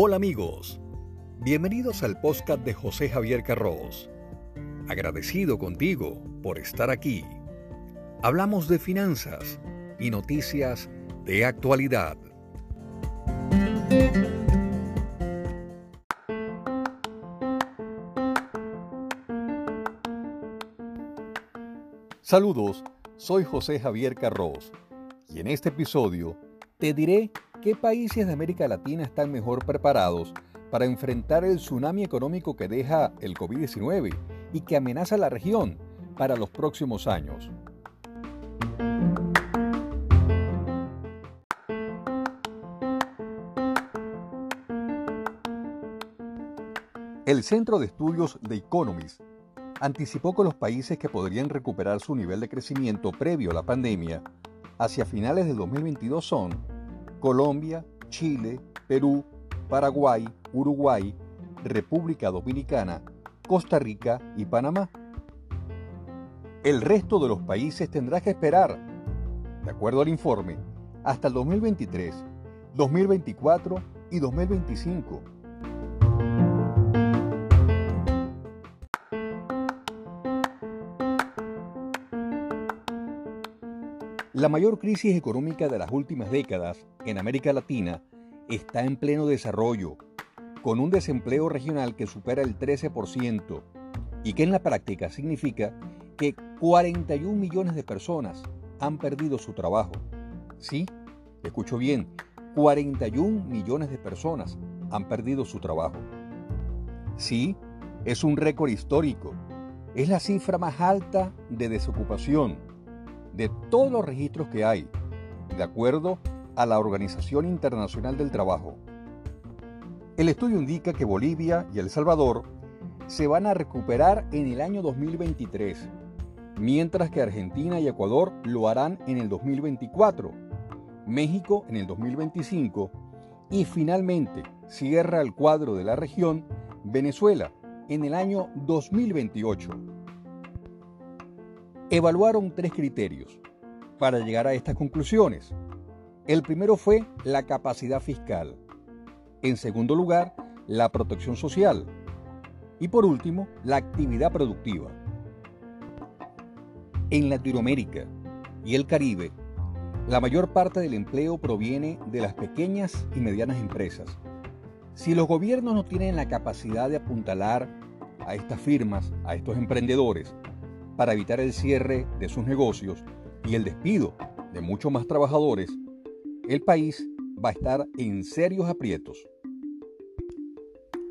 Hola amigos, bienvenidos al podcast de José Javier Carros. Agradecido contigo por estar aquí. Hablamos de finanzas y noticias de actualidad. Saludos, soy José Javier Carros y en este episodio te diré qué países de América Latina están mejor preparados para enfrentar el tsunami económico que deja el COVID-19 y que amenaza la región para los próximos años. El Centro de Estudios de Economist anticipó que los países que podrían recuperar su nivel de crecimiento previo a la pandemia hacia finales del 2022 son Colombia, Chile, Perú, Paraguay, Uruguay, República Dominicana, Costa Rica y Panamá. El resto de los países tendrá que esperar, de acuerdo al informe, hasta el 2023, 2024 y 2025 La mayor crisis económica de las últimas décadas en América Latina está en pleno desarrollo, con un desempleo regional que supera el 13% y que en la práctica significa que 41 millones de personas han perdido su trabajo. Sí, escucho bien, 41 millones de personas han perdido su trabajo. Sí, es un récord histórico. Es la cifra más alta de desocupación de todos los registros que hay, de acuerdo a la Organización Internacional del Trabajo. El estudio indica que Bolivia y El Salvador se van a recuperar en el año 2023, mientras que Argentina y Ecuador lo harán en el 2024, México en el 2025 y finalmente cierra el cuadro de la región Venezuela en el año 2028 evaluaron tres criterios para llegar a estas conclusiones. El primero fue la capacidad fiscal. En segundo lugar, la protección social. Y por último, la actividad productiva. En Latinoamérica y el Caribe, la mayor parte del empleo proviene de las pequeñas y medianas empresas. Si los gobiernos no tienen la capacidad de apuntalar a estas firmas, a estos emprendedores, para evitar el cierre de sus negocios y el despido de muchos más trabajadores, el país va a estar en serios aprietos.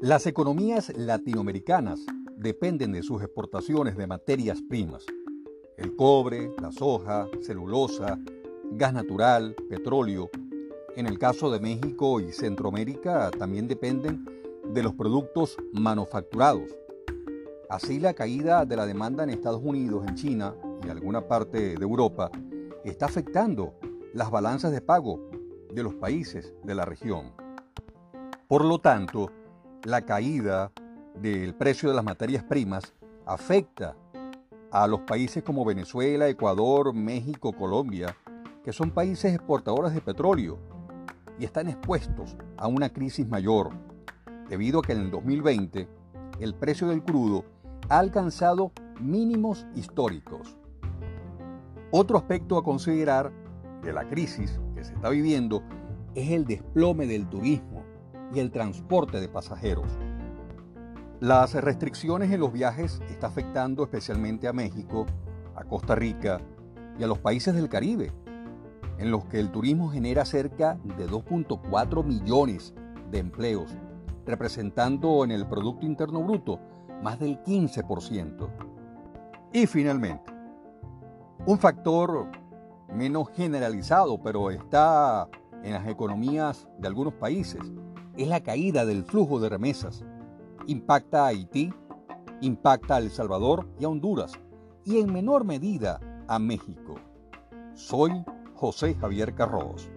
Las economías latinoamericanas dependen de sus exportaciones de materias primas. El cobre, la soja, celulosa, gas natural, petróleo. En el caso de México y Centroamérica también dependen de los productos manufacturados Así la caída de la demanda en Estados Unidos, en China y alguna parte de Europa está afectando las balanzas de pago de los países de la región. Por lo tanto, la caída del precio de las materias primas afecta a los países como Venezuela, Ecuador, México, Colombia, que son países exportadores de petróleo y están expuestos a una crisis mayor, debido a que en el 2020 el precio del crudo ha alcanzado mínimos históricos. Otro aspecto a considerar de la crisis que se está viviendo es el desplome del turismo y el transporte de pasajeros. Las restricciones en los viajes están afectando especialmente a México, a Costa Rica y a los países del Caribe, en los que el turismo genera cerca de 2.4 millones de empleos, representando en el Producto Interno Bruto más del 15%. Y finalmente, un factor menos generalizado, pero está en las economías de algunos países, es la caída del flujo de remesas. Impacta a Haití, impacta a El Salvador y a Honduras, y en menor medida a México. Soy José Javier Carros.